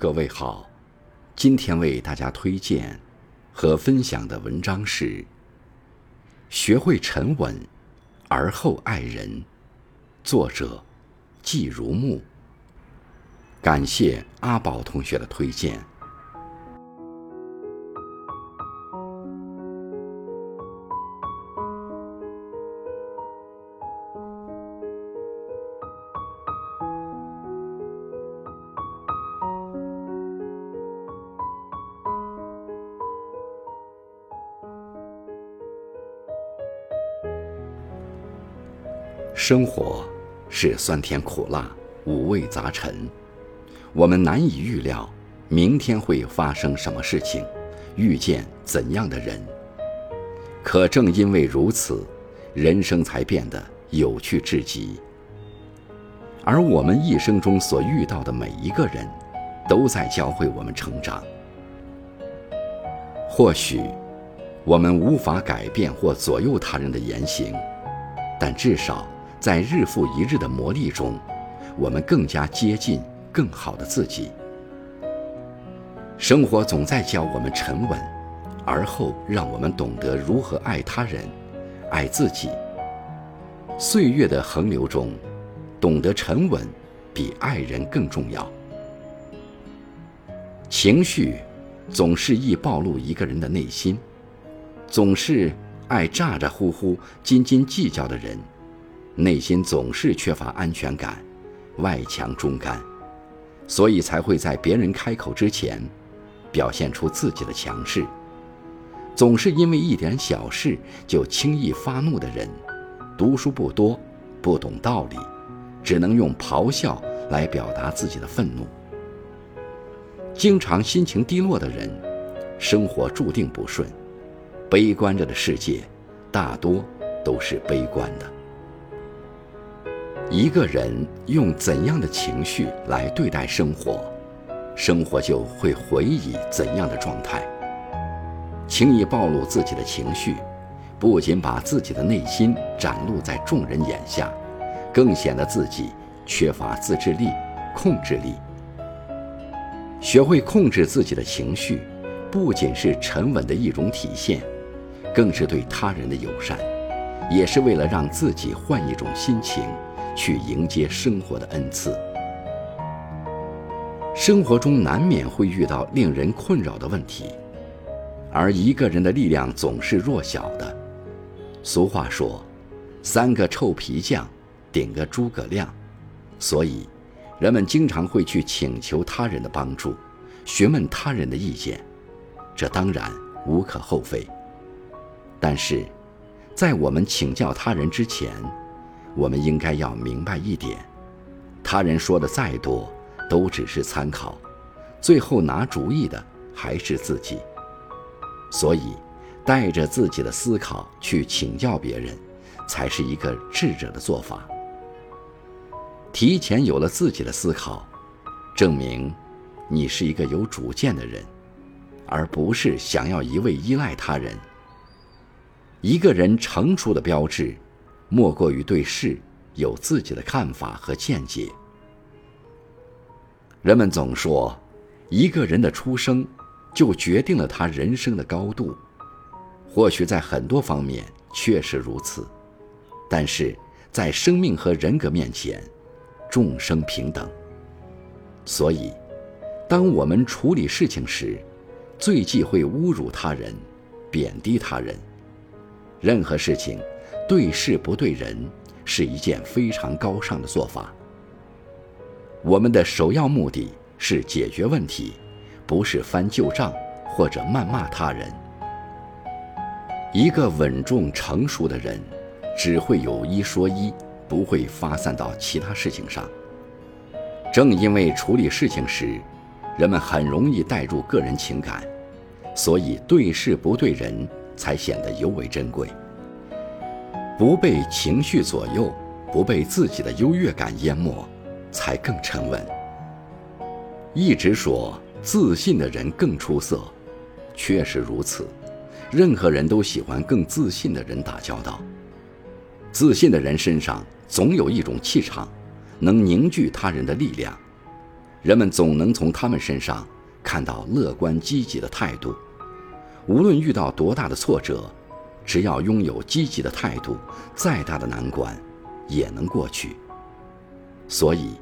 各位好，今天为大家推荐和分享的文章是《学会沉稳而后爱人》，作者季如木。感谢阿宝同学的推荐。生活是酸甜苦辣、五味杂陈，我们难以预料明天会发生什么事情，遇见怎样的人。可正因为如此，人生才变得有趣至极。而我们一生中所遇到的每一个人，都在教会我们成长。或许，我们无法改变或左右他人的言行，但至少。在日复一日的磨砺中，我们更加接近更好的自己。生活总在教我们沉稳，而后让我们懂得如何爱他人、爱自己。岁月的横流中，懂得沉稳比爱人更重要。情绪总是易暴露一个人的内心，总是爱咋咋呼呼、斤斤计较的人。内心总是缺乏安全感，外强中干，所以才会在别人开口之前，表现出自己的强势。总是因为一点小事就轻易发怒的人，读书不多，不懂道理，只能用咆哮来表达自己的愤怒。经常心情低落的人，生活注定不顺。悲观着的世界，大多都是悲观的。一个人用怎样的情绪来对待生活，生活就会回以怎样的状态。轻易暴露自己的情绪，不仅把自己的内心展露在众人眼下，更显得自己缺乏自制力、控制力。学会控制自己的情绪，不仅是沉稳的一种体现，更是对他人的友善，也是为了让自己换一种心情。去迎接生活的恩赐。生活中难免会遇到令人困扰的问题，而一个人的力量总是弱小的。俗话说：“三个臭皮匠，顶个诸葛亮。”所以，人们经常会去请求他人的帮助，询问他人的意见，这当然无可厚非。但是，在我们请教他人之前，我们应该要明白一点，他人说的再多，都只是参考，最后拿主意的还是自己。所以，带着自己的思考去请教别人，才是一个智者的做法。提前有了自己的思考，证明你是一个有主见的人，而不是想要一味依赖他人。一个人成熟的标志。莫过于对事有自己的看法和见解。人们总说，一个人的出生就决定了他人生的高度。或许在很多方面确实如此，但是在生命和人格面前，众生平等。所以，当我们处理事情时，最忌讳侮辱他人、贬低他人。任何事情。对事不对人是一件非常高尚的做法。我们的首要目的是解决问题，不是翻旧账或者谩骂他人。一个稳重成熟的人，只会有一说一，不会发散到其他事情上。正因为处理事情时，人们很容易带入个人情感，所以对事不对人才显得尤为珍贵。不被情绪左右，不被自己的优越感淹没，才更沉稳。一直说自信的人更出色，确实如此。任何人都喜欢更自信的人打交道。自信的人身上总有一种气场，能凝聚他人的力量。人们总能从他们身上看到乐观积极的态度。无论遇到多大的挫折，只要拥有积极的态度，再大的难关也能过去。所以，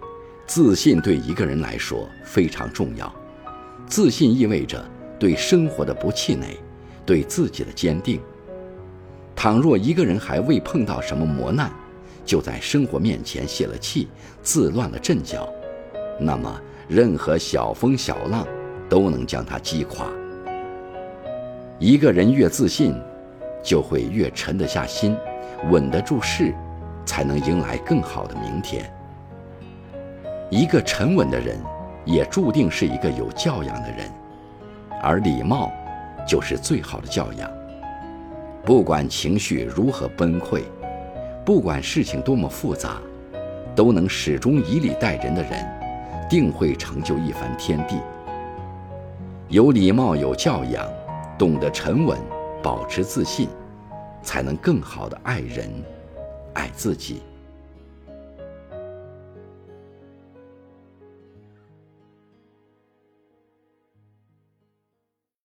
自信对一个人来说非常重要。自信意味着对生活的不气馁，对自己的坚定。倘若一个人还未碰到什么磨难，就在生活面前泄了气，自乱了阵脚，那么任何小风小浪都能将他击垮。一个人越自信，就会越沉得下心，稳得住势，才能迎来更好的明天。一个沉稳的人，也注定是一个有教养的人，而礼貌，就是最好的教养。不管情绪如何崩溃，不管事情多么复杂，都能始终以礼待人的人，定会成就一番天地。有礼貌，有教养，懂得沉稳，保持自信，才能更好的爱人，爱自己。